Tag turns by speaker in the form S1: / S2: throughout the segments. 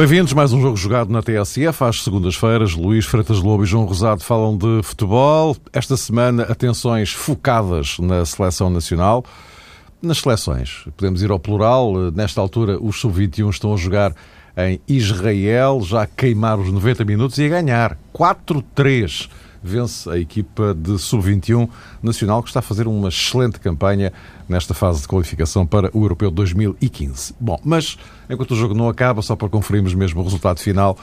S1: Bem-vindos, mais um jogo jogado na TSF. Às segundas-feiras, Luís Freitas Lobo e João Rosado falam de futebol. Esta semana, atenções focadas na seleção nacional. Nas seleções, podemos ir ao plural. Nesta altura, os sub-21 estão a jogar em Israel, já a queimar os 90 minutos e a ganhar 4-3 vence a equipa de sub-21 nacional, que está a fazer uma excelente campanha nesta fase de qualificação para o Europeu 2015. Bom, mas enquanto o jogo não acaba, só para conferirmos mesmo o resultado final,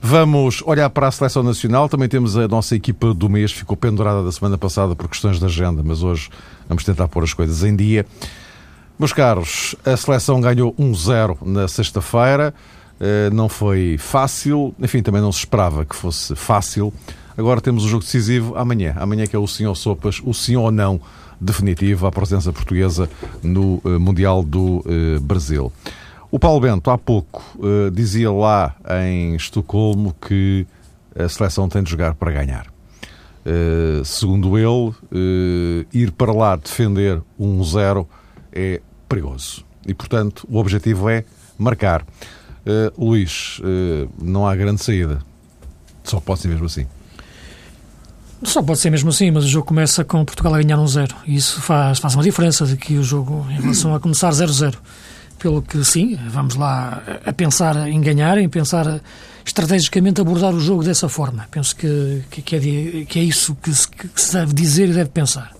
S1: vamos olhar para a seleção nacional. Também temos a nossa equipa do mês, ficou pendurada da semana passada por questões de agenda, mas hoje vamos tentar pôr as coisas em dia. Meus caros, a seleção ganhou 1-0 na sexta-feira. Eh, não foi fácil, enfim, também não se esperava que fosse fácil. Agora temos o jogo decisivo amanhã. Amanhã que é o sim ou sopas, o sim ou não definitivo à presença portuguesa no uh, Mundial do uh, Brasil. O Paulo Bento, há pouco, uh, dizia lá em Estocolmo que a seleção tem de jogar para ganhar. segundo ele, ir para lá defender um zero é perigoso. E, portanto, o objetivo é marcar. Luís, não há grande saída. Só pode ser mesmo assim.
S2: Só pode ser mesmo assim, mas o jogo começa com Portugal a ganhar um zero. E isso faz, faz uma diferença de que o jogo, em relação a começar 0-0. Pelo que, sim, vamos lá a pensar em ganhar, em pensar estrategicamente abordar o jogo dessa forma. Penso que, que, é, que é isso que se, que se deve dizer e deve pensar.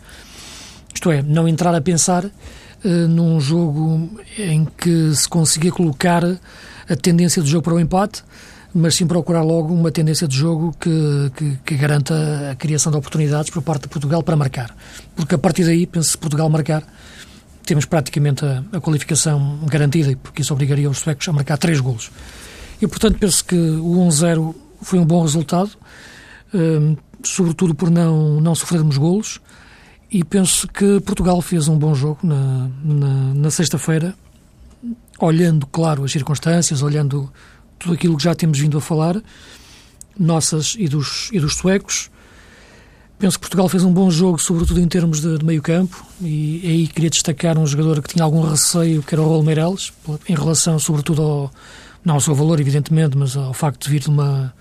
S2: Isto é, não entrar a pensar uh, num jogo em que se consiga colocar a tendência do jogo para o empate, mas sim procurar logo uma tendência de jogo que, que, que, garanta a criação de oportunidades por parte de Portugal para marcar. Porque a partir daí, penso se Portugal marcar, temos praticamente a, a qualificação garantida, porque isso obrigaria os suecos a marcar três golos. E, portanto, penso que o 1-0 foi um bom resultado, um, sobretudo por não, não sofrermos golos, e penso que Portugal fez um bom jogo na, na, na sexta-feira, olhando, claro, as circunstâncias, olhando tudo aquilo que já temos vindo a falar, nossas e dos, e dos suecos. Penso que Portugal fez um bom jogo, sobretudo em termos de, de meio campo, e aí queria destacar um jogador que tinha algum receio, que era o Raul Meireles, em relação sobretudo ao, não ao seu valor, evidentemente, mas ao facto de vir de uma,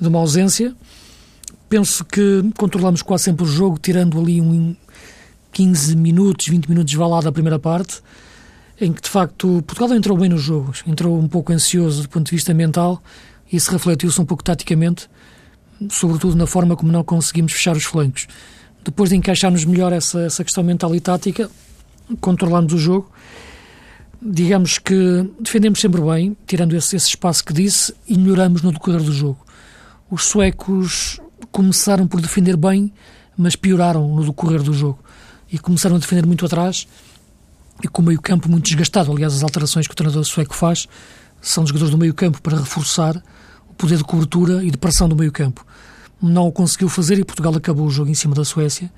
S2: de uma ausência. Penso que controlamos quase sempre o jogo, tirando ali um 15 minutos, 20 minutos de valada da primeira parte, em que de facto Portugal entrou bem nos jogos, entrou um pouco ansioso do ponto de vista mental e isso refletiu-se um pouco taticamente, sobretudo na forma como não conseguimos fechar os flancos. Depois de encaixarmos melhor essa, essa questão mental e tática, controlamos o jogo. Digamos que defendemos sempre bem, tirando esse, esse espaço que disse, e melhoramos no decorrer do jogo. Os suecos começaram por defender bem, mas pioraram no decorrer do jogo. E começaram a defender muito atrás, e com o meio-campo muito desgastado. Aliás, as alterações que o treinador sueco faz são de jogadores do meio-campo para reforçar o poder de cobertura e de pressão do meio-campo. Não o conseguiu fazer e Portugal acabou o jogo em cima da Suécia.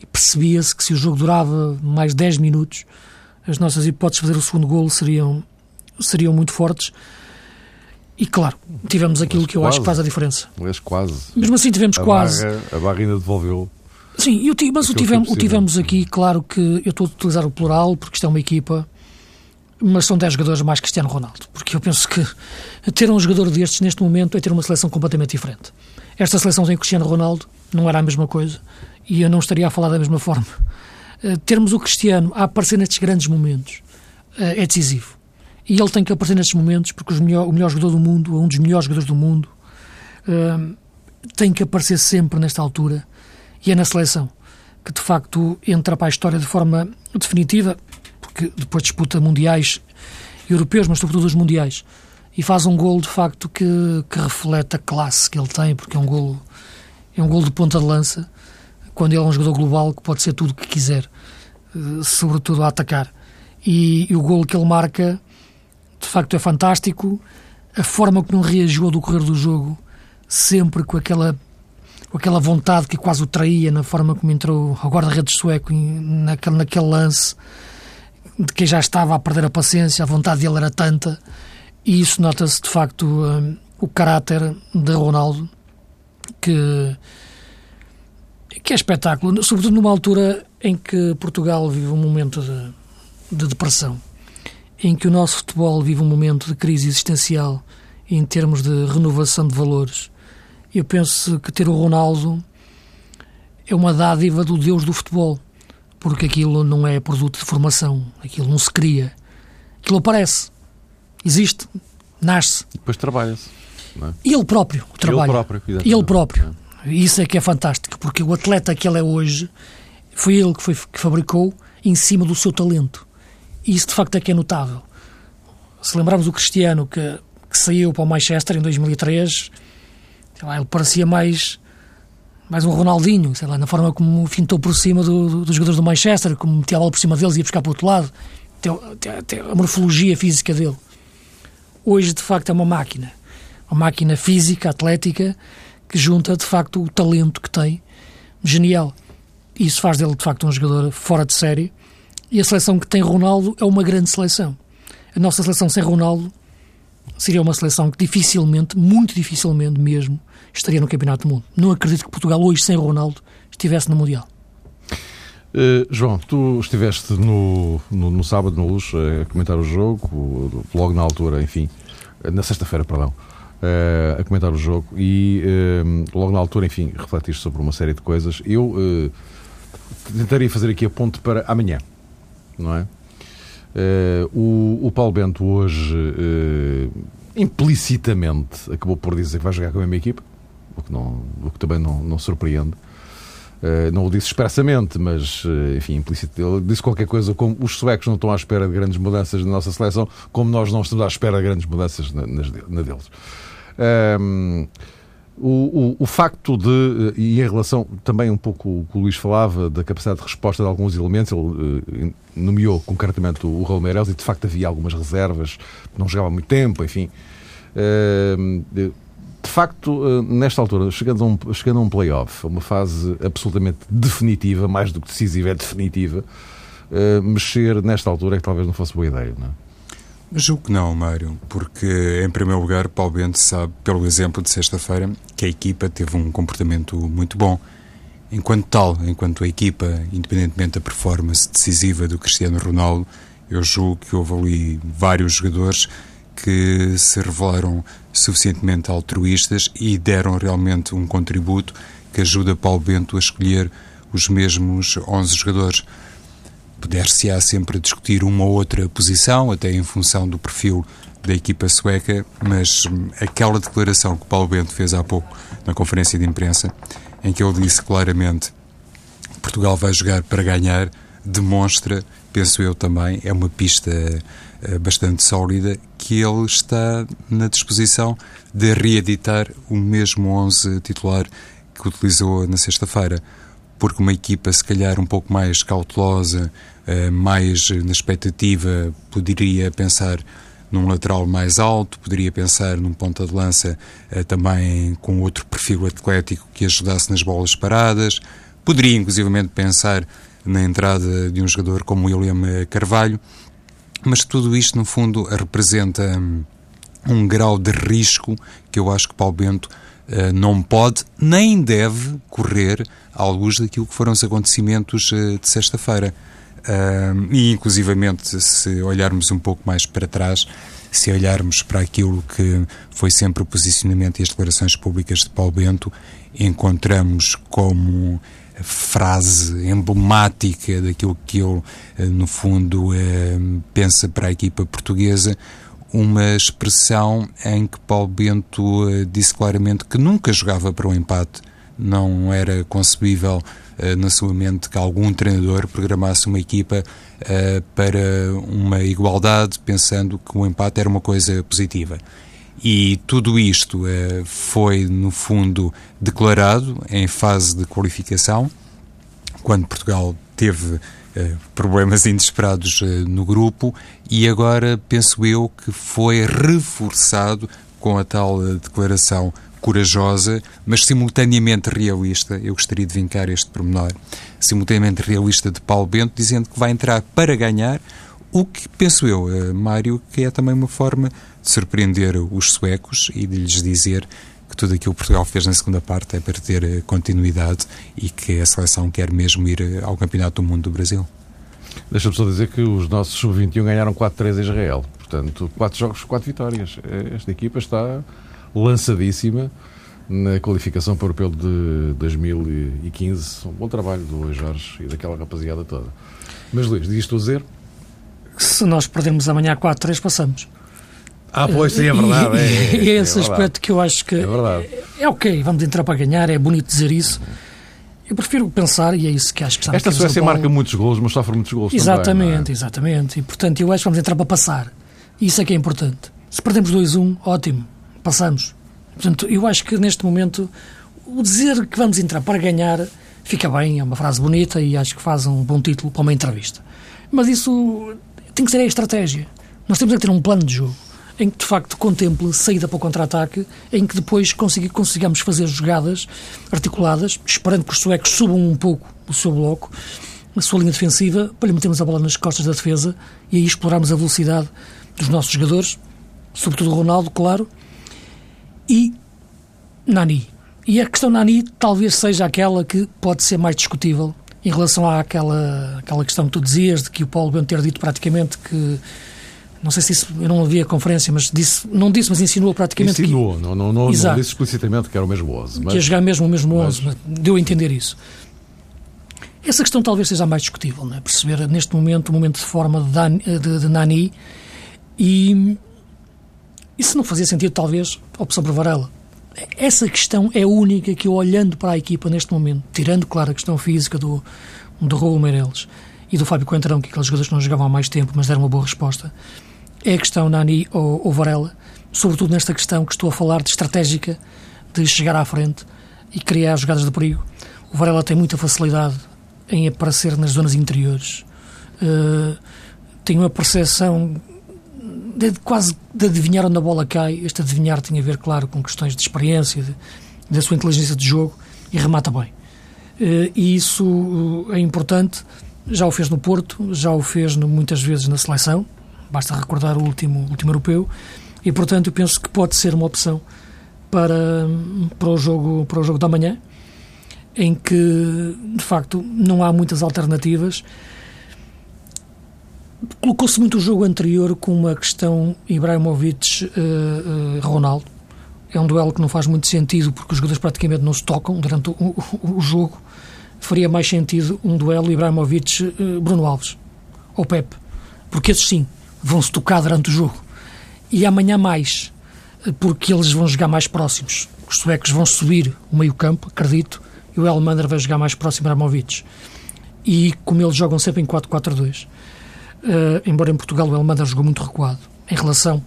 S2: E percebia-se que se o jogo durava mais 10 minutos, as nossas hipóteses de fazer o segundo golo seriam, seriam muito fortes. E claro, tivemos aquilo
S1: mas
S2: que eu
S1: quase,
S2: acho que faz a diferença.
S1: Mas quase.
S2: Mesmo assim, tivemos
S1: a
S2: quase.
S1: Barra, a barra ainda devolveu
S2: Sim, eu, mas o tivemos, o tivemos aqui, claro que eu estou a utilizar o plural porque isto é uma equipa, mas são 10 jogadores mais Cristiano Ronaldo. Porque eu penso que ter um jogador destes neste momento é ter uma seleção completamente diferente. Esta seleção sem Cristiano Ronaldo não era a mesma coisa e eu não estaria a falar da mesma forma. Uh, termos o Cristiano a aparecer nestes grandes momentos uh, é decisivo. E ele tem que aparecer nestes momentos porque melhor, o melhor jogador do mundo, um dos melhores jogadores do mundo, uh, tem que aparecer sempre nesta altura e é na seleção que de facto entra para a história de forma definitiva, porque depois disputa mundiais europeus, mas sobretudo os mundiais, e faz um gol de facto que, que reflete a classe que ele tem, porque é um gol é um gol de ponta de lança, quando ele é um jogador global que pode ser tudo o que quiser, eh, sobretudo a atacar. E, e o gol que ele marca, de facto, é fantástico. A forma como ele reagiu ao decorrer do jogo, sempre com aquela com aquela vontade que quase o traía na forma como entrou ao guarda-redes sueco naquele, naquele lance de que já estava a perder a paciência, a vontade dele era tanta e isso nota-se de facto um, o caráter de Ronaldo que que é espetáculo, sobretudo numa altura em que Portugal vive um momento de, de depressão, em que o nosso futebol vive um momento de crise existencial em termos de renovação de valores. Eu penso que ter o Ronaldo é uma dádiva do Deus do futebol, porque aquilo não é produto de formação, aquilo não se cria, aquilo aparece, existe, nasce.
S1: E depois trabalha-se. É?
S2: E ele próprio trabalha.
S1: Ele próprio,
S2: exatamente. ele próprio. É. Isso é que é fantástico, porque o atleta que ele é hoje foi ele que, foi, que fabricou em cima do seu talento. E isso de facto é que é notável. Se lembrarmos o Cristiano que, que saiu para o Manchester em 2003, lá, ele parecia mais mais um Ronaldinho, sei lá, na forma como fintou por cima do, do, dos jogadores do Manchester, como metia a bola por cima deles e ia buscar para o outro lado, até, a morfologia física dele. Hoje, de facto, é uma máquina. Uma máquina física, atlética, que junta, de facto, o talento que tem. Genial. Isso faz dele, de facto, um jogador fora de série. E a seleção que tem Ronaldo é uma grande seleção. A nossa seleção sem Ronaldo seria uma seleção que dificilmente, muito dificilmente mesmo, estaria no Campeonato do Mundo. Não acredito que Portugal hoje, sem Ronaldo, estivesse no Mundial.
S1: Uh, João, tu estiveste no, no, no, sábado no Luz a comentar o jogo, logo na altura, enfim, na sexta-feira, perdão, uh, a comentar o jogo e uh, logo na altura, enfim, refletiste sobre uma série de coisas. Eu tentaria fazer aqui a ponte para amanhã, não é? o, o Paulo Bento hoje implicitamente acabou por dizer que vai jogar com a mesma equipa, o que, não, o que também não, não surpreende. Uh, não o disse expressamente, mas, uh, enfim, implícito. Ele disse qualquer coisa como os suecos não estão à espera de grandes mudanças na nossa seleção, como nós não estamos à espera de grandes mudanças na, na deles. Um, o, o, o, facto de, eh, e em relação também um pouco o que o Luís falava, da capacidade de resposta de alguns elementos, ele uh, nomeou concretamente o, o Raul Meireles e de facto havia algumas reservas, não jogava muito tempo, enfim. Uh, de facto, eh, nesta altura, chegando a um, chegando a um playoff, uma fase absolutamente definitiva, mais do que decisiva, é definitiva, uh, mexer nesta altura é que talvez não fosse boa ideia, não é?
S3: Julgo que não, Mário, porque, em primeiro lugar, Paulo Bento sabe, pelo exemplo de sexta-feira, que a equipa teve um comportamento muito bom. Enquanto tal, enquanto a equipa, independentemente da performance decisiva do Cristiano Ronaldo, eu julgo que houve ali vários jogadores que se revelaram suficientemente altruístas e deram realmente um contributo que ajuda Paulo Bento a escolher os mesmos 11 jogadores. Poder-se-á sempre discutir uma ou outra posição, até em função do perfil da equipa sueca, mas aquela declaração que Paulo Bento fez há pouco na conferência de imprensa, em que ele disse claramente Portugal vai jogar para ganhar, demonstra, penso eu também, é uma pista eh, bastante sólida, que ele está na disposição de reeditar o mesmo 11 titular que utilizou na sexta-feira. Porque uma equipa, se calhar, um pouco mais cautelosa, eh, mais na expectativa, poderia pensar num lateral mais alto, poderia pensar num ponta de lança eh, também com outro perfil atlético que ajudasse nas bolas paradas, poderia inclusivamente pensar na entrada de um jogador como William Carvalho, mas tudo isto, no fundo, representa hum, um grau de risco que eu acho que Paulo Bento uh, não pode nem deve correr à luz daquilo que foram os acontecimentos uh, de sexta-feira. Uh, e, inclusivamente, se olharmos um pouco mais para trás, se olharmos para aquilo que foi sempre o posicionamento e as declarações públicas de Paulo Bento, encontramos como frase emblemática daquilo que ele, eh, no fundo, eh, pensa para a equipa portuguesa, uma expressão em que Paulo Bento eh, disse claramente que nunca jogava para o empate. Não era concebível na sua mente que algum treinador programasse uma equipa para uma igualdade, pensando que o empate era uma coisa positiva. E tudo isto eh, foi, no fundo, declarado em fase de qualificação, quando Portugal teve eh, problemas inesperados eh, no grupo, e agora penso eu que foi reforçado com a tal declaração corajosa, mas simultaneamente realista. Eu gostaria de vincar este pormenor. Simultaneamente realista de Paulo Bento, dizendo que vai entrar para ganhar, o que penso eu, Mário, que é também uma forma surpreender os suecos e de lhes dizer que tudo aquilo que Portugal fez na segunda parte é para ter eh, continuidade e que a seleção quer mesmo ir eh, ao Campeonato do Mundo do Brasil.
S1: Deixa-me só dizer que os nossos sub-21 ganharam 4-3 em Israel. Portanto, quatro jogos, quatro vitórias. Esta equipa está lançadíssima na qualificação para o europeu de 2015. Um bom trabalho do Luís Jorge e daquela rapaziada toda. Mas Luís, diz-te o dizer?
S2: Se nós perdermos amanhã 4-3, passamos.
S1: Ah, pois sim, é verdade.
S2: E,
S1: é,
S2: é, é esse
S1: é
S2: aspecto que eu acho que
S1: é, verdade.
S2: é, é ok, vamos entrar para ganhar, é bonito dizer isso. Eu prefiro pensar, e é isso que acho que está
S1: Esta Suécia marca muitos golos, mas sofre muitos golos
S2: Exatamente,
S1: também, é?
S2: exatamente. E portanto eu acho que vamos entrar para passar. Isso é que é importante. Se perdemos 2-1, ótimo, passamos. Portanto, eu acho que neste momento o dizer que vamos entrar para ganhar fica bem, é uma frase bonita e acho que faz um bom título para uma entrevista. Mas isso tem que ser a estratégia. Nós temos que ter um plano de jogo em que de facto contemple saída para o contra-ataque, em que depois consiga, consigamos fazer jogadas articuladas, esperando que os suecos subam um pouco o seu bloco, a sua linha defensiva, para lhe metermos a bola nas costas da defesa e aí explorarmos a velocidade dos nossos jogadores, sobretudo o Ronaldo, claro, e Nani. E a questão Nani talvez seja aquela que pode ser mais discutível em relação àquela, àquela questão que tu dizias, de que o Paulo Bento ter dito praticamente que não sei se isso, eu não ouvi a conferência, mas disse, não disse, mas insinuou praticamente
S1: insinuou,
S2: que...
S1: não, não, não, não disse explicitamente que era o mesmo 11.
S2: Mas... Que ia jogar mesmo o mesmo 11, mas... deu a entender isso. Essa questão talvez seja a mais discutível, não é? perceber neste momento o momento de forma de, Dan, de, de Nani e isso não fazia sentido, talvez, a opção por Varela. Essa questão é única que eu, olhando para a equipa neste momento, tirando, claro, a questão física do, do Raul Meireles e do Fábio Coentrão, que aqueles jogadores que não jogavam há mais tempo, mas deram uma boa resposta, é a questão Nani ou, ou Varela, sobretudo nesta questão que estou a falar de estratégica, de chegar à frente e criar jogadas de perigo. O Varela tem muita facilidade em aparecer nas zonas interiores. Uh, tem uma percepção de, quase de adivinhar onde a bola cai. Este adivinhar tem a ver, claro, com questões de experiência, da sua inteligência de jogo e remata bem. Uh, e isso uh, é importante. Já o fez no Porto, já o fez no, muitas vezes na seleção. Basta recordar o último, último europeu. E, portanto, eu penso que pode ser uma opção para, para, o, jogo, para o jogo da manhã, em que, de facto, não há muitas alternativas colocou-se muito o jogo anterior com uma questão Ibrahimovic-Ronaldo. Uh, uh, é um duelo que não faz muito sentido porque os jogadores praticamente não se tocam durante o, o, jogo. Faria mais sentido um duelo Ibrahimovic-Bruno Alves ou Pepe, porque esses sim vão se tocar durante o jogo. E amanhã mais, porque eles vão jogar mais próximos. Os suecos vão subir o meio-campo, acredito, e o Elmander vai jogar mais próximo a Ibrahimovic. E como eles jogam sempre em 4-4-2 Uh, embora em Portugal o Elmander jogou muito recuado em relação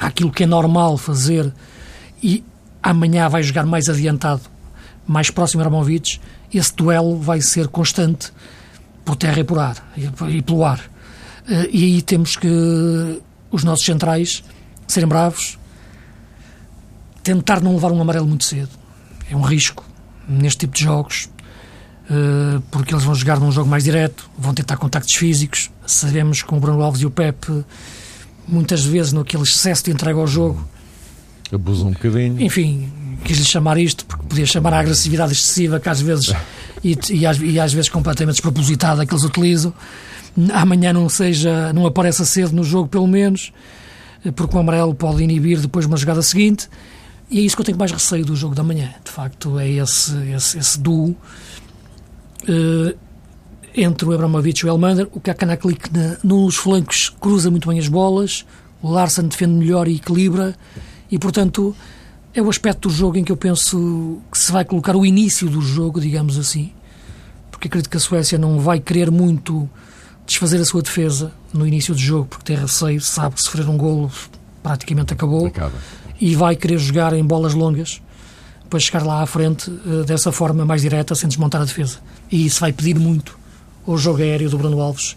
S2: àquilo que é normal fazer e amanhã vai jogar mais adiantado, mais próximo a Aramovic, esse duelo vai ser constante por terra e por ar e, pelo ar. Uh, e aí temos que os nossos centrais serem bravos, tentar não levar um amarelo muito cedo. É um risco neste tipo de jogos. Eh, porque eles vão jogar num jogo mais direto, vão tentar contactos físicos. Sabemos que o Bruno Alves e o Pepe, muitas vezes, naquele excesso de entrega ao jogo,
S1: abusam um bocadinho.
S2: Enfim, quis-lhe chamar isto, porque podia chamar a agressividade excessiva que às vezes, e, e, às, e às vezes completamente despropositada que eles utilizam. Amanhã não seja, não apareça cedo no jogo, pelo menos, porque o amarelo pode inibir depois uma jogada seguinte. E é isso que eu tenho mais receio do jogo da manhã. De facto, é esse, esse, esse duo uh, entre o Abramovich e o Elmander. O Kakanaklik nos flancos cruza muito bem as bolas, o Larsen defende melhor e equilibra, e portanto é o aspecto do jogo em que eu penso que se vai colocar o início do jogo, digamos assim, porque acredito que a Suécia não vai querer muito desfazer a sua defesa no início do jogo, porque tem receio, sabe que sofrer um golo praticamente acabou,
S1: Acaba.
S2: e vai querer jogar em bolas longas para chegar lá à frente uh, dessa forma mais direta, sem desmontar a defesa. E isso vai pedir muito ao jogo aéreo do Bruno Alves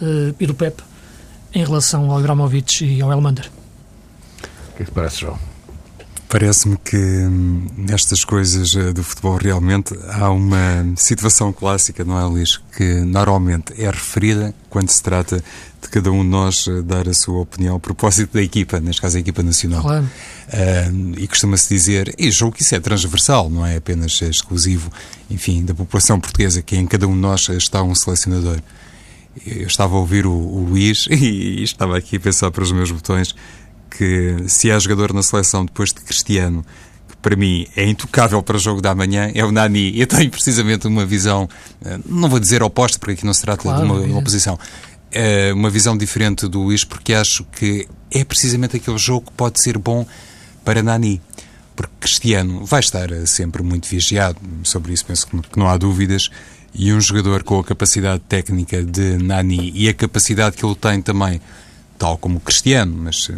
S2: uh, e do Pep em relação ao Ibrahimovic e ao Elmander.
S1: O que é que te parece, João?
S3: Parece-me que hum, nestas coisas eh, do futebol realmente há uma situação clássica, não é, Luís? Que normalmente é referida quando se trata de cada um de nós eh, dar a sua opinião a propósito da equipa, neste caso a equipa nacional.
S2: Claro.
S3: Uh, e costuma-se dizer, e julgo que isso é transversal, não é apenas exclusivo, enfim, da população portuguesa, que em cada um de nós está um selecionador. Eu estava a ouvir o, o Luís e, e estava aqui a pensar para os meus botões que se há jogador na seleção depois de Cristiano que para mim é intocável para o jogo da manhã é o Nani. Eu tenho precisamente uma visão, eh, não vou dizer oposta, porque aqui não se trata claro, de uma, é. oposição, é uma visão diferente do Luís, porque acho que é precisamente aquele jogo que pode ser bom para Nani. Porque Cristiano vai estar sempre muito vigiado, sobre isso penso que não há dúvidas, e um jogador com a capacidade técnica de Nani e a capacidade que ele tem também, tal como o Cristiano, mas uh,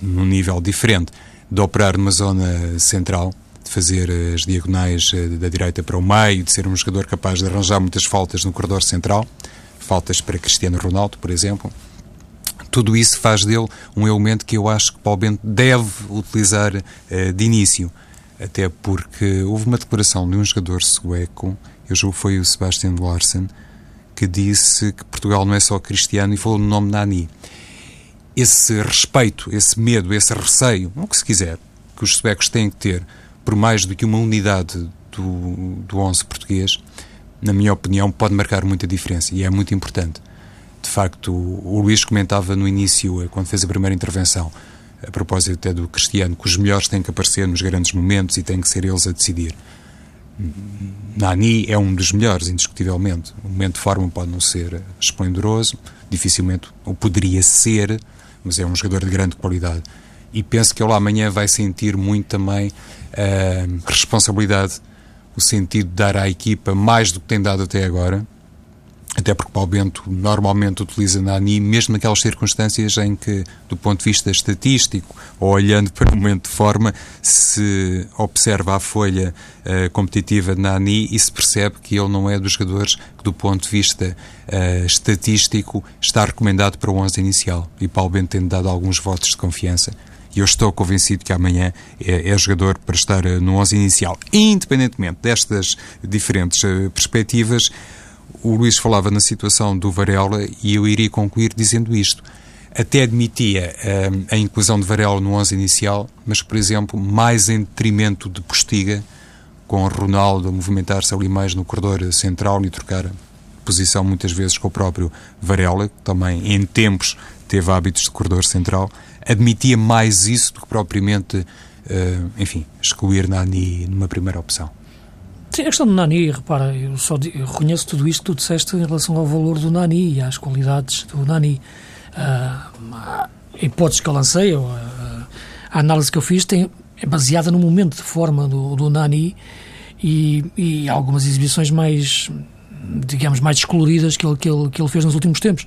S3: num nível diferente, de operar numa zona central, de fazer as diagonais uh, da direita para o meio, de ser um jogador capaz de arranjar muitas faltas no corredor central, faltas para Cristiano Ronaldo, por exemplo. Tudo isso faz dele um elemento que eu acho que Paulo Bento deve utilizar uh, de início. Até porque houve uma declaração de um jogador sueco, eu julgo que foi o Sebastian Larsen, que disse que Portugal não é só cristiano e falou no nome Nani. Esse respeito, esse medo, esse receio, o que se quiser, que os suecos têm que ter por mais do que uma unidade do, do 11 português, na minha opinião, pode marcar muita diferença e é muito importante. De facto, o Luís comentava no início, eh, quando fez a primeira intervenção, a propósito até do Cristiano, que os melhores têm que aparecer nos grandes momentos e têm que ser eles a decidir. Nani é um dos melhores, indiscutivelmente. O momento de forma pode não ser esplendoroso, dificilmente o poderia ser, mas é um jogador de grande qualidade. E penso que ele amanhã vai sentir muito também a eh, responsabilidade o sentido de dar à equipa mais do que tem dado até agora, até porque Paulo Bento normalmente utiliza Nani, mesmo naquelas circunstâncias em que, do ponto de vista estatístico, ou olhando para o momento de forma, se observa a folha uh, competitiva de Nani e se percebe que ele não é dos jogadores que, do ponto de vista uh, estatístico, está recomendado para o 11 inicial. E Paulo Bento tem dado alguns votos de confiança e eu estou convencido que amanhã é, é jogador para estar eh, no 11 inicial. Independentemente destas diferentes uh, perspectivas, o Luís falava na situação do Varela e eu iria concluir dizendo isto. Até admitia uh, a inclusão de Varela no 11 inicial, mas, por exemplo, mais em detrimento de Postiga, com Ronaldo a movimentar-se ali mais no corredor central e trocar posição muitas vezes com o próprio Varela, que também em tempos teve hábitos de corredor central admitia mais isso do que propriamente, uh, enfim, excluir Nani numa primeira opção.
S2: Sim, a questão do Nani, repara, eu só eu reconheço tudo isto que tu disseste em relação ao valor do Nani e às qualidades do Nani. Uh, a hipótese que eu lancei, a, a, análise que eu fiz, tem, é baseada no momento de forma do, do Nani e, e algumas exibições mais digamos, mais descoloridas que ele, que ele, que ele fez nos últimos tempos.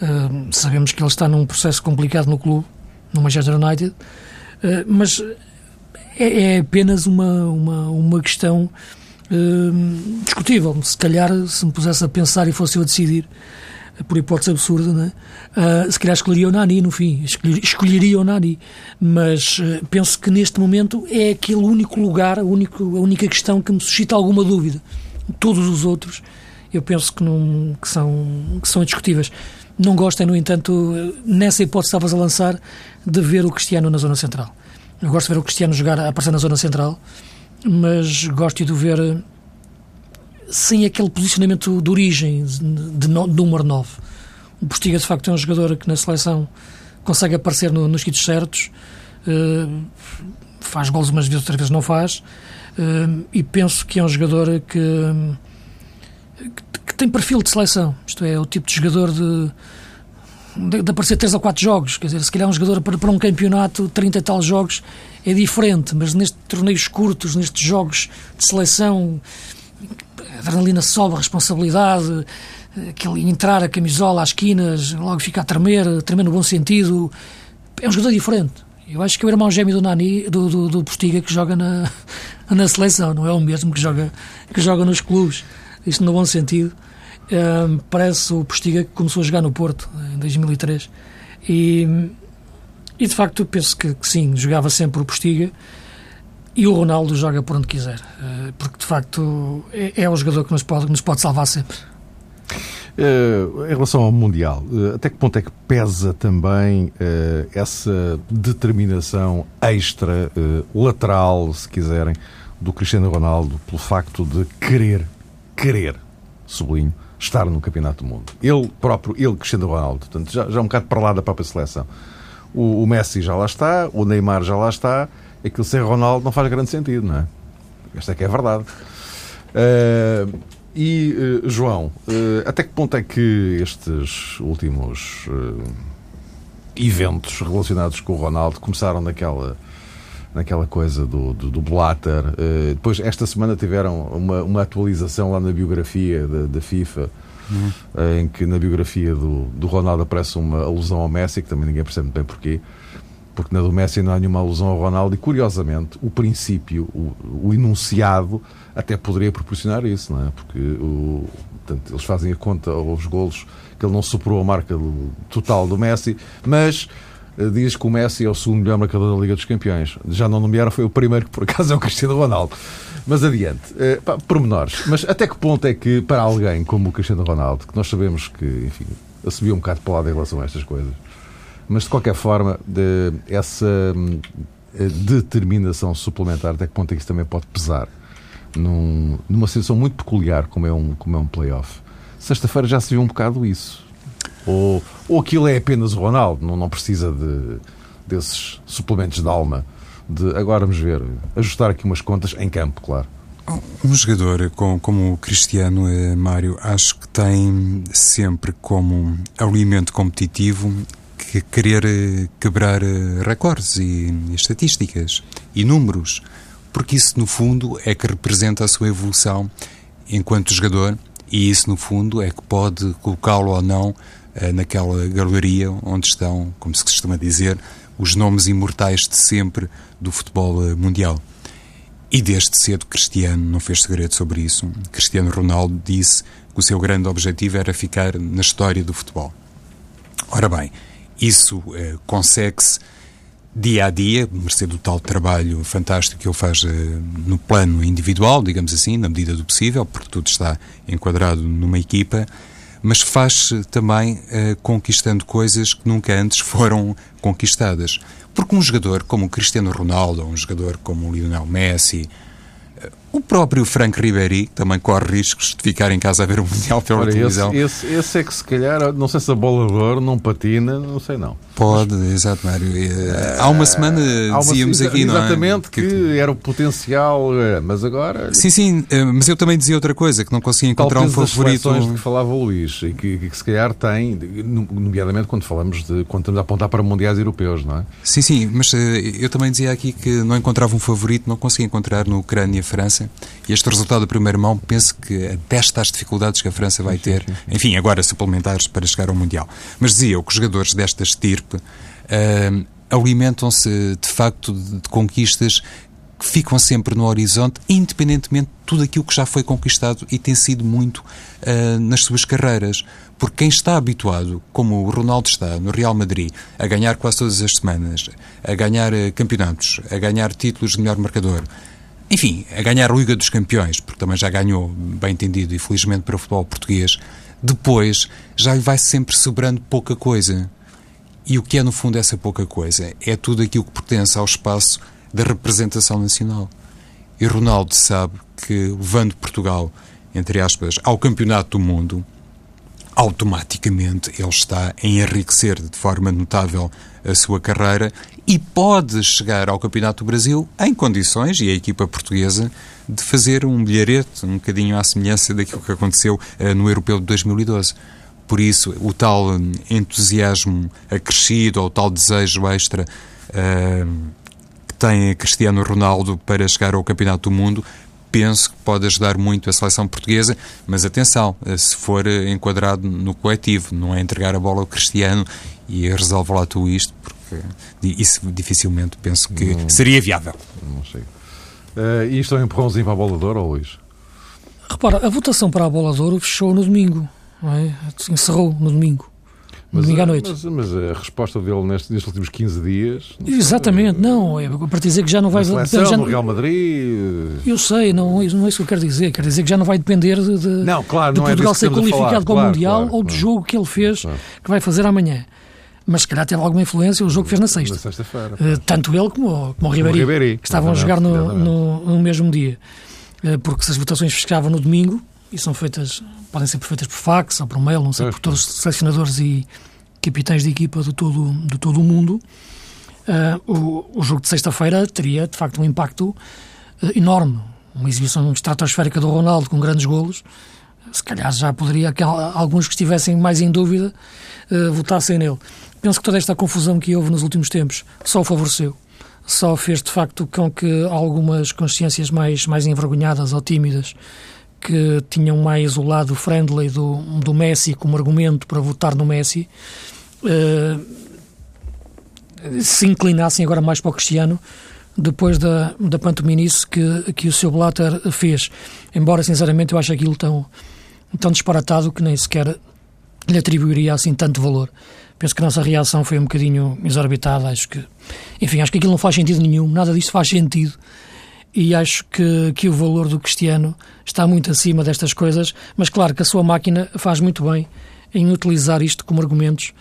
S2: Uh, sabemos que ele está num processo complicado no clube, no Manchester United, uh, mas é, é, apenas uma, uma, uma questão uh, discutível. Se calhar, se me pusesse a pensar e fosse eu a decidir, por hipótese absurda, né? Uh, se calhar escolheria o Nani no fim, escolheria, o Nani, mas uh, penso que neste momento é aquele único lugar, a, único, a única questão que me suscita alguma dúvida. Todos os outros eu penso que, não, que, são, que são indiscutíveis. Não gostem, no entanto, nessa hipótese estavas a lançar, de ver o Cristiano na zona central. Eu gosto de ver o Cristiano jogar, a aparecer na zona central, mas gosto de o ver sem aquele posicionamento de origem, de, de, de número 9. O Postiga, de facto, é um jogador que na seleção consegue aparecer no, nos sítios certos, uh, faz gols umas vezes, outras vezes não faz, uh, e penso que é um jogador que que tem perfil de seleção. Isto é, o tipo de jogador de, de, de aparecer 3 ou 4 jogos. Quer dizer, se calhar um jogador para, para um campeonato, 30 e tal jogos, é diferente, mas nestes torneios curtos, nestes jogos de seleção, a adrenalina sobe, a responsabilidade, aquele entrar a camisola às esquinas, logo ficar a tremer, a tremer no bom sentido, é um jogador diferente. Eu acho que é o irmão gêmeo do Nani, do, do, do Postiga, que joga na, na seleção, não é o mesmo que joga, que joga nos clubes isto no bom sentido. Uh, parece o Postiga que começou a jogar no Porto em 2003 e, e de facto penso que, que, sim, jogava sempre o Postiga e o Ronaldo joga por onde quiser, uh, porque de facto é, é, o jogador que nos pode, nos pode salvar sempre.
S1: Uh, em relação ao Mundial, uh, até que ponto é que pesa também uh, essa determinação extra, lateral, se quiserem, do Cristiano Ronaldo, pelo facto de querer querer, sublinho, estar no Campeonato do Mundo. Ele próprio, ele, Cristiano Ronaldo, portanto, já, já um bocado para lá da própria seleção. O, o, Messi já lá está, o Neymar já lá está, aquilo sem Ronaldo não faz grande sentido, não é? Esta é que é a verdade. Uh, e, uh, João, uh, até que ponto é que estes últimos eventos relacionados com o Ronaldo começaram naquela naquela coisa do, do, do Blatter. Uh, depois, esta semana tiveram uma, uma atualização lá na biografia da, da FIFA, uhum. uh, em que na biografia do, do Ronaldo aparece uma alusão ao Messi, que também ninguém percebe bem porquê, porque na do Messi não há nenhuma alusão ao Ronaldo, e curiosamente, o princípio, o, o enunciado, até poderia proporcionar isso, não é? Porque o, portanto, eles fazem a conta aos golos que ele não superou a marca do, total do Messi, mas diz que o Messi é o segundo melhor marcador da Liga dos Campeões. Já não nomearam, foi o primeiro que por acaso é o Cristiano Ronaldo. Mas adiante, uh, pá, pormenores. Mas até que ponto é que, para alguém como o Cristiano Ronaldo, que nós sabemos que, enfim, assumiu um bocado para lá em relação a estas coisas, mas de qualquer forma, de, essa uh, determinação suplementar, até que ponto é que isso também pode pesar num, numa situação muito peculiar como é um, como é um playoff? Sexta-feira já se viu um bocado isso. Ou, ou aquilo é apenas o Ronaldo, não, não precisa de, desses suplementos de alma. De, agora vamos ver, ajustar aqui umas contas em campo, claro.
S3: Um jogador com, como o Cristiano eh, Mário, acho que tem sempre como alimento competitivo que querer eh, quebrar eh, recordes e, e estatísticas e números, porque isso no fundo é que representa a sua evolução enquanto jogador e isso no fundo é que pode colocá-lo ou não naquela galeria onde estão, como se costuma dizer, os nomes imortais de sempre do futebol eh, mundial. E desde cedo Cristiano não fez segredo sobre isso. Cristiano Ronaldo disse que o seu grande objetivo era ficar na história do futebol. Ora bem, isso eh, consegue-se dia a dia, mercê do tal trabalho fantástico que ele faz eh, no plano individual, digamos assim, na medida do possível, porque tudo está enquadrado numa equipa mas faz também uh, conquistando coisas que nunca antes foram conquistadas. Porque um jogador como o Cristiano Ronaldo, um jogador como o Lionel Messi, o próprio Frank Ribéry também corre riscos de ficar em casa a ver o Mundial pela Ora, televisão.
S1: Esse, esse, esse, é que se calhar, não sei se a bola de ouro não patina, não sei não.
S3: Pode, exato, Mário. Eh, há uma semana há uma, dizíamos aqui,
S1: não
S3: é?
S1: Exatamente, que, que, era o potencial, eh, mas agora...
S3: Sim, sim, eh, mas eu também dizia outra coisa, que não conseguia encontrar um favorito...
S1: de que falava o Luís, e que, que, se calhar tem, nomeadamente quando falamos de, quando estamos a apontar para mundiais europeus, não é?
S3: Sim, sim, mas eu também dizia aqui que não encontrava um favorito, não conseguia encontrar no Ucrânia-França, e este resultado da primeira mão, penso que atesta as dificuldades que a França vai ter, enfim, agora suplementares para chegar ao Mundial. Mas dizia eu que os jogadores desta uh, alimentam-se de facto de, de conquistas que ficam sempre no horizonte, independentemente de tudo aquilo que já foi conquistado e tem sido muito uh, nas suas carreiras. Porque quem está habituado, como o Ronaldo está no Real Madrid, a ganhar quase todas as semanas, a ganhar uh, campeonatos, a ganhar títulos de melhor marcador, enfim, a ganhar a Liga dos Campeões, porque também já ganhou, bem entendido, e felizmente para o futebol português, depois já lhe vai sempre sobrando pouca coisa. E o que é, no fundo, essa pouca coisa? É tudo aquilo que pertence ao espaço da representação nacional. E Ronaldo sabe que, levando Portugal, entre aspas, ao Campeonato do Mundo, automaticamente ele está a enriquecer de forma notável a sua carreira e pode chegar ao Campeonato do Brasil em condições, e a equipa portuguesa, de fazer um bilharete, um bocadinho à semelhança daquilo que aconteceu uh, no Europeu de 2012. Por isso, o tal hum, entusiasmo acrescido, ou o tal desejo extra uh, que tem Cristiano Ronaldo para chegar ao Campeonato do Mundo, penso que pode ajudar muito a seleção portuguesa, mas atenção, eh, se for enquadrado no coletivo, não é entregar a bola ao Cristiano e resolve lá tudo isto, porque isso dificilmente penso que não, seria viável.
S1: Não sei. Uh, e isto é um empurrãozinho para a bola de ouro, Luís?
S2: Repara, a votação para a bola de ouro fechou no domingo, é? encerrou no domingo. Mas, domingo à eh, noite.
S1: Mas, mas, a resposta dele nestes, nestes últimos 15 dias.
S2: Não Exatamente, não. É para dizer que já não vai
S1: depender. Já Real Madrid.
S2: Eu sei, não, não é isso que eu quero dizer. Quer dizer que já não vai depender de, de,
S1: não, claro,
S2: de
S1: não
S2: é Portugal
S1: é
S2: ser qualificado para o Mundial claro, ou do jogo que ele fez, que vai fazer amanhã mas se calhar teve alguma influência o jogo que fez na sexta.
S1: Na sexta-feira.
S2: Uh, tanto ele como, como o Ribéry, que estavam a jogar no, no, no, mesmo dia. Uh, porque se as votações fechavam no domingo, e são feitas, podem ser feitas por fax ou por mail, não sei, por todos os selecionadores e capitães de equipa de todo, de todo o mundo, uh, o, o jogo de sexta-feira teria, de facto, um impacto uh, enorme. Uma exibição estratosférica do Ronaldo com grandes golos, se calhar já poderia que alguns que estivessem mais em dúvida uh, votassem nele. Penso que toda esta confusão que houve nos últimos tempos só o favoreceu. Só fez, de facto, com que algumas consciências mais, mais envergonhadas ou tímidas que tinham mais o lado friendly do, do Messi como argumento para votar no Messi uh, se inclinassem agora mais para o Cristiano depois da, da pantominice que, que o seu Blatter fez. Embora, sinceramente, eu acho aquilo tão, tão disparatado que nem sequer lhe atribuiria assim tanto valor. Penso que a nossa reação foi um bocadinho exorbitada. Acho que, enfim, acho que aquilo não faz sentido nenhum, nada disso faz sentido. E acho que, que o valor do Cristiano está muito acima destas coisas, mas claro que a sua máquina faz muito bem em utilizar isto como argumentos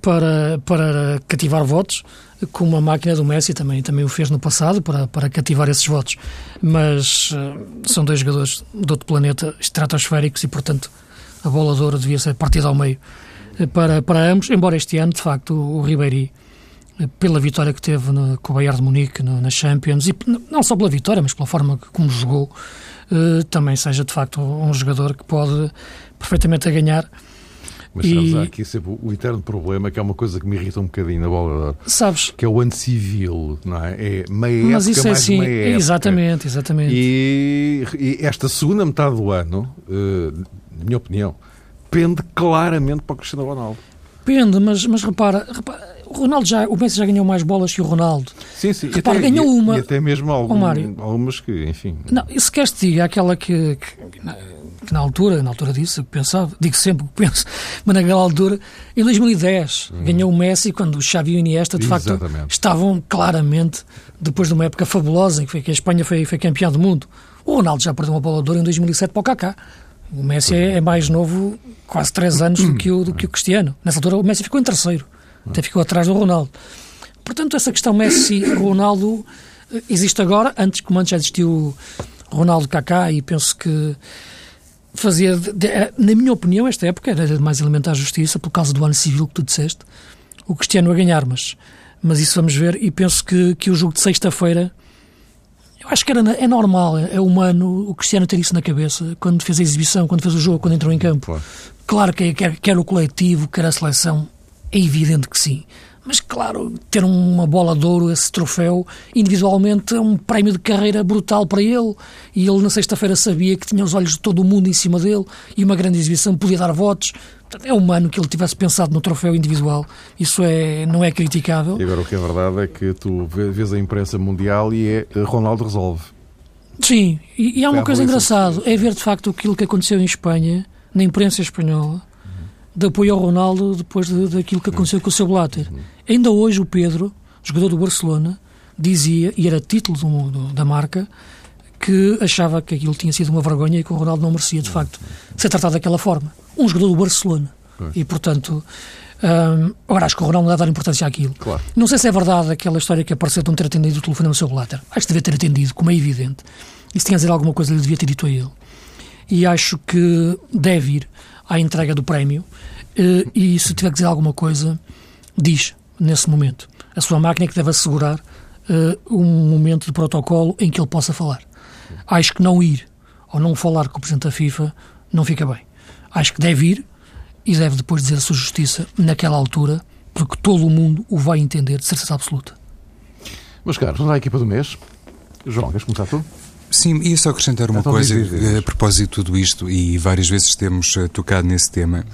S2: para, para cativar votos, como a máquina do Messi também, também o fez no passado para, para cativar esses votos. Mas uh, são dois jogadores de outro planeta, estratosféricos, e portanto a bola de devia ser partida ao meio eh, para, para ambos, embora este ano, de facto, o, o eh, pela vitória que teve no, com o Bayern de Munique no, na Champions, e não só pela vitória, mas pela forma como jogou, uh, também seja, de facto, um jogador que pode perfeitamente a ganhar
S1: mas sabes, e... há aqui sempre o eterno problema, que é uma coisa que me irrita um bocadinho na bola
S2: Sabes?
S1: Que é o ancivil, não é? É meia Mas
S2: época
S1: isso é
S2: mais
S1: assim, meia época.
S2: Exatamente, exatamente.
S1: E, e, esta segunda metade do ano, uh, na minha opinião, pende claramente para o Cristiano Ronaldo.
S2: Pende, mas, mas repara, repara o Ronaldo já, o Messi já ganhou mais bolas que o Ronaldo.
S1: Sim, sim.
S2: Repara,
S1: até,
S2: ganhou
S1: e,
S2: uma.
S1: E até mesmo algum, algumas que, enfim.
S2: Não, se queres te diga, aquela que, que, que, na altura, na altura disso, eu pensava, digo sempre o que penso, mas naquela altura, em 2010, hum. ganhou o Messi quando o Xavi e o Iniesta, de Exatamente. facto, estavam claramente, depois de uma época fabulosa, em que, a Espanha foi, foi campeã do mundo. O Ronaldo já perdeu uma bola de ouro em 2007 para o Kaká. O Messi é, é mais novo, quase 3 anos, do que, o, do que o Cristiano. Nessa altura, o Messi ficou em terceiro. Até ficou atrás do Ronaldo. Portanto, essa questão Messi-Ronaldo eh, existe agora, antes como antes já existiu Ronaldo Kaká e penso que fazia, eh, na minha opinião, esta época era de mais elementar justiça por causa do ano civil que tu disseste, o Cristiano a ganhar, mas, mas isso vamos ver e penso que, que o jogo de sexta-feira eu acho que era, é normal, é humano o Cristiano ter isso na cabeça quando fez a exibição, quando fez o jogo, quando entrou em campo. Claro que quer, quer o coletivo, quer a seleção, é evidente que sim. Mas, claro, ter uma bola de ouro, esse troféu, individualmente é um prémio de carreira brutal para ele. E ele, na sexta-feira, sabia que tinha os olhos de todo o mundo em cima dele e uma grande exibição podia dar votos. É humano que ele tivesse pensado no troféu individual. Isso é, não é criticável.
S1: E agora o que é verdade é que tu vês a imprensa mundial e é eh, Ronaldo resolve.
S2: Sim, e, e há uma coisa engraçada, é ver de facto aquilo que aconteceu em Espanha, na imprensa espanhola, de apoio ao Ronaldo depois de, daquilo que aconteceu com o seu Blatter. Ainda hoje o Pedro, jogador do Barcelona, dizia, e era título do, do, da marca, que achava que aquilo tinha sido uma vergonha e que o Ronaldo não merecia, de facto, ser tratado daquela forma. Um jogador do Barcelona. E, portanto, um, agora acho que o Ronaldo não dá dar importância àquilo.
S1: Claro.
S2: Não sei se é verdade aquela história que apareceu de não ter atendido o telefone no seu Blatter. Acho que devia ter atendido, como é evidente. E se tinha a dizer alguma coisa, ele devia ter dito a ele. E acho que deve ir à entrega do prémio eh, e se tiver que dizer alguma coisa, diz nesse momento. A sua máquina é que deve assegurar uh, um momento de protocolo em que ele possa falar. Acho que não ir ou não falar com o Presidente da FIFA não fica bem. Acho que deve ir e deve depois dizer a sua justiça naquela altura, porque todo o mundo o vai entender de certeza absoluta.
S1: Meus caros, vamos à equipa do mês. João, queres começar tu?
S3: Sim, ia só acrescentar uma então, coisa diz, diz. a propósito de tudo isto, e várias vezes temos uh, tocado nesse tema.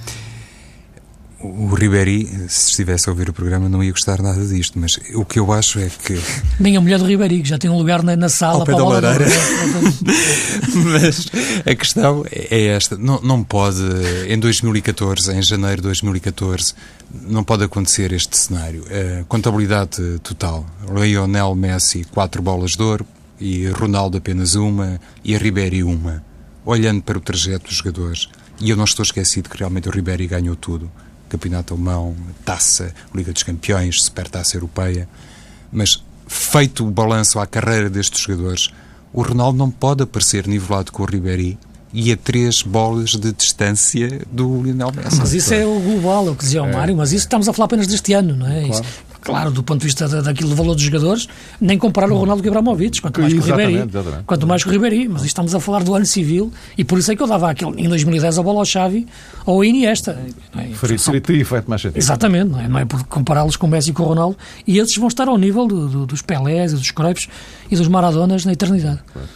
S3: O Ribéry, se estivesse a ouvir o programa, não ia gostar nada disto, mas o que eu acho é que.
S2: Nem a mulher do Ribéry, que já tem um lugar na, na sala
S3: para a bola Mas a questão é esta: não, não pode, em 2014, em janeiro de 2014, não pode acontecer este cenário. A contabilidade total: Lionel Messi, quatro bolas de ouro, e Ronaldo apenas uma, e a Ribéry uma. Olhando para o trajeto dos jogadores, e eu não estou esquecido que realmente o Ribéry ganhou tudo Campeonato Alemão, Taça, Liga dos Campeões, Supertaça Europeia. Mas, feito o balanço à carreira destes jogadores, o Ronaldo não pode aparecer nivelado com o Ribéry e a três bolas de distância do Lionel Messi.
S2: Mas isso é o global, é o que dizia o é. Mário, mas isso estamos a falar apenas deste ano, não é? Claro. Isso, claro, do ponto de vista daquilo do valor dos jogadores, nem comparar o Ronaldo com o Ibrahimovic, quanto mais com o Ribéry. Quanto mais com o Ribéry, mas estamos a falar do ano civil e por isso é que eu dava aquele, em 2010 a bola ao Xavi ou ao Iniesta.
S1: É? Faria São... feito mais sentido.
S2: Exatamente, não é, não é por compará-los com o Messi e com o Ronaldo e esses vão estar ao nível do, do, dos Pelés, dos Cruyffs e dos Maradonas na eternidade. Claro.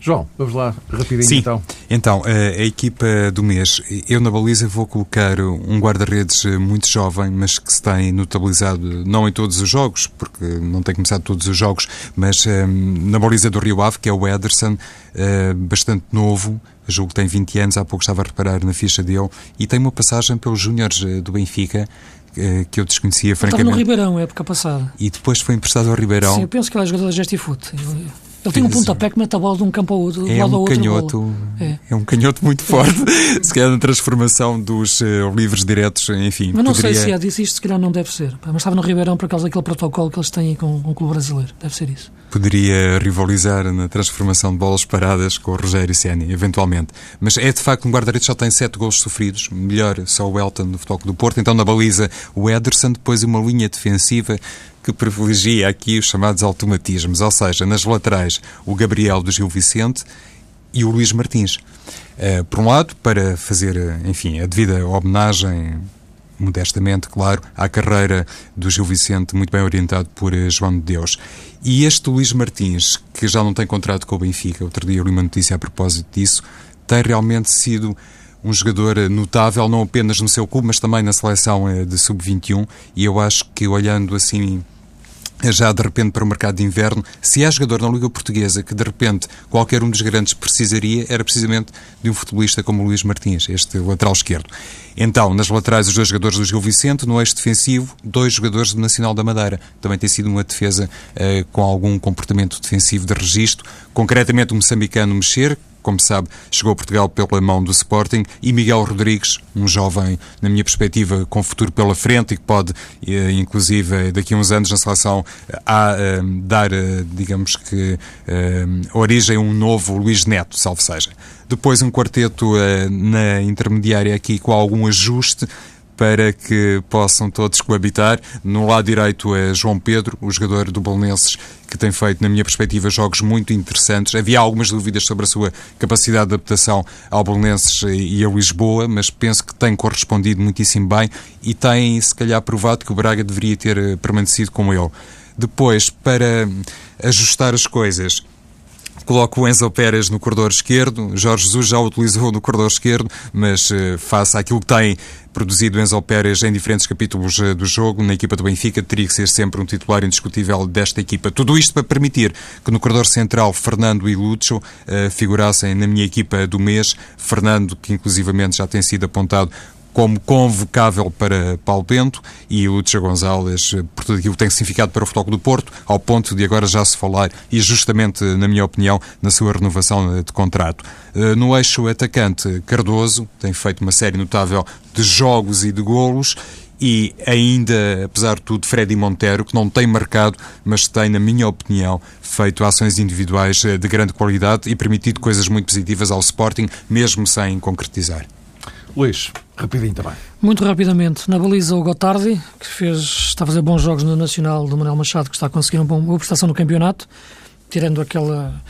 S1: João, vamos lá, rapidinho
S3: Sim.
S1: então.
S3: Então, a, a, equipa do mês. Eu na baliza vou colocar um guarda-redes muito jovem, mas que se tem notabilizado, não em todos os jogos, porque não tem começado todos os jogos, mas um, na baliza do Rio Ave, que é o Ederson, uh, bastante novo, julgo que tem 20 anos, há pouco estava a reparar na ficha dele, e tem uma passagem pelos Júniores eh, do Benfica, eh, que eu desconhecia, francamente.
S2: Estava no Ribeirão, época passada.
S3: E depois foi emprestado ao Ribeirão.
S2: Sim, eu penso que ele é jogador da Gestifute. Ele tem um pontapé que mete a bola de um campo ao outro,
S3: é um
S2: ao outro.
S3: Canhoto, é. é um canhoto muito forte. se calhar na transformação dos uh, livros diretos, enfim.
S2: Mas não
S3: poderia...
S2: sei se é disso, isto se calhar não deve ser. Mas estava no Ribeirão por causa daquele protocolo que eles têm com, com o clube brasileiro. Deve ser isso.
S3: Poderia rivalizar na transformação de bolas paradas com o Rogério Ceni, eventualmente. Mas é de facto um guarda-redes só tem sete gols sofridos, melhor só o Elton no Futebol do Porto. Então na baliza o Ederson, depois uma linha defensiva que privilegia aqui os chamados automatismos, ou seja, nas laterais o Gabriel do Gil Vicente e o Luís Martins. Uh, por um lado, para fazer, enfim, a devida homenagem, modestamente, claro, à carreira do Gil Vicente, muito bem orientado por uh, João de Deus. E este Luís Martins, que já não tem contrato com o Benfica, outro dia eu li uma notícia a propósito disso, tem realmente sido um jogador notável, não apenas no seu clube, mas também na seleção eh, de sub-21. E eu acho que, olhando assim já de repente para o mercado de inverno, se há jogador na Liga Portuguesa que de repente qualquer um dos grandes precisaria, era precisamente de um futebolista como o Luís Martins, este lateral esquerdo. Então, nas laterais, os dois jogadores do Gil Vicente, no eixo defensivo, dois jogadores do Nacional da Madeira. Também tem sido uma defesa com algum comportamento defensivo de registro, concretamente o moçambicano Mexer, como sabe, chegou a Portugal pela mão do Sporting, e Miguel Rodrigues, um jovem, na minha perspectiva, com futuro pela frente e que pode, eh, inclusive, daqui a uns anos na seleção, a, eh, dar, eh, digamos que, origem a um novo Luís Neto, salvo seja. Depois um quarteto na intermediária aqui com algum ajuste, para que possam todos coabitar. No lado direito é João Pedro, o jogador do Bolonenses, que tem feito, na minha perspectiva, jogos muito interessantes. Havia algumas dúvidas sobre a sua capacidade de adaptação ao Bolonenses e a Lisboa, mas penso que tem correspondido muitíssimo bem e tem, se calhar, provado que o Braga deveria ter eh, permanecido com ele. Depois, para ajustar as coisas, coloco o Enzo Pérez no corredor esquerdo. Jorge Jesus já o utilizou no corredor esquerdo, mas uh, face àquilo que tem produzido Enzo Pérez em diferentes capítulos uh, do jogo, na equipa do Benfica, teria que ser sempre um titular indiscutível desta equipa. Tudo isto para permitir que no corredor central Fernando e Lúcio uh, figurassem na minha equipa do mês. Fernando, que inclusivamente já tem sido apontado como convocável para Paulo Bento e o Gonzalez, por tudo aquilo que tem significado para o Futebol do Porto, ao ponto de agora já se falar, e justamente, na minha opinião, na sua renovação de contrato. Eh, no eixo atacante, Cardoso tem feito uma série notável de jogos e de golos e ainda, apesar de tudo, Freddy Montero, que não tem marcado, mas tem, na minha opinião, feito ações individuais eh, de grande qualidade e permitido coisas muito positivas ao Sporting, mesmo sem concretizar.
S1: Luís, rapidinho também.
S2: Muito rapidamente, na baliza o Gotardi, que fez, está a fazer bons jogos no Nacional do Manuel Machado, que está a conseguir uma boa prestação no campeonato, tirando aquela,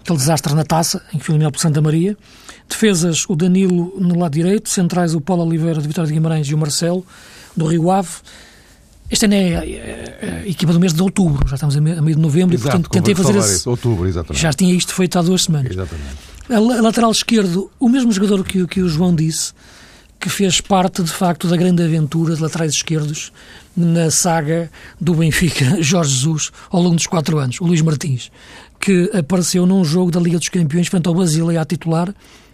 S2: aquele desastre na taça, em que foi eliminado por Santa Maria. Defesas, o Danilo no lado direito, centrais o Paulo Oliveira de Vitória de Guimarães e o Marcelo do Rio Ave. Esta é a, a, equipa do mês de outubro, já estamos a meio de novembro
S1: Exato,
S2: e, portanto, tentei fazer esse...
S1: Outubro, exatamente.
S2: Já tinha isto feito há duas semanas.
S1: Exatamente.
S2: A lateral esquerdo, o mesmo jogador que, que o João disse, que fez parte, de facto, da grande aventura de laterais esquerdos na saga do Benfica, Jorge Jesus, ao longo dos quatro anos, o Luís Martins, que apareceu num jogo da Liga dos Campeões frente ao Basília a titular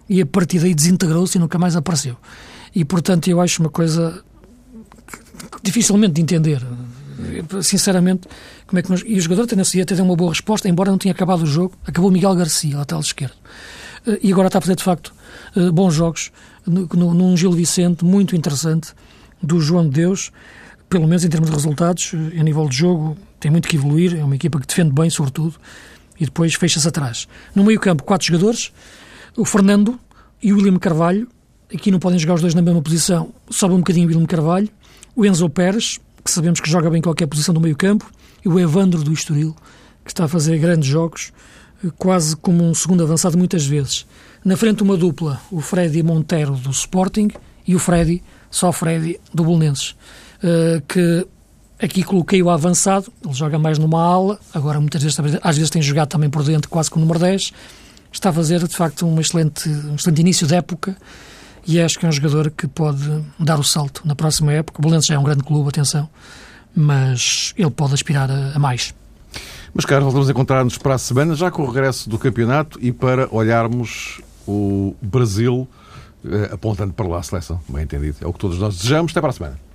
S2: e a partir daí desintegrou-se e nunca mais apareceu. E, portanto, eu acho uma coisa dificilmente de entender. Sinceramente, como é que nós... E o jogador tendencia a ter uma boa resposta, embora não tenha acabado o jogo. Acabou Miguel Garcia, lateral esquerdo. E agora está a fazer, de facto, eh, bons jogos num Gil Vicente muito interessante do João de Deus, pelo menos em termos de resultados, eh, a nível de jogo, tem muito que evoluir. É uma equipa que defende bem, sobretudo, e depois fecha-se atrás. No meio-campo, quatro jogadores. O Fernando, e o William Carvalho. Aqui não podem jogar os dois na mesma posição. Sobe um bocadinho o William Carvalho. O Enzo Pérez, que sabemos que joga bem em qualquer posição do meio campo. E o Evandro do Estoril, que está a fazer grandes jogos, quase como um segundo avançado muitas vezes. Na frente uma dupla, o Freddy Montero do Sporting e o Freddy, só Freddy, do Bolonenses. Uh, que aqui coloquei o avançado, ele joga mais numa ala, agora muitas vezes, às vezes tem jogado também por dentro, quase com o número 10. Está a fazer, de facto, um excelente, um excelente início de época e acho que é um jogador que pode dar o salto na próxima época. O Bolonenses é um grande clube, atenção, mas ele pode aspirar a, a mais.
S1: Mas, Carlos, voltamos a encontrar-nos para a semana, já com o regresso do campeonato e para olharmos o Brasil eh, apontando para lá a seleção, bem entendido. É o que todos nós desejamos. Até para a semana.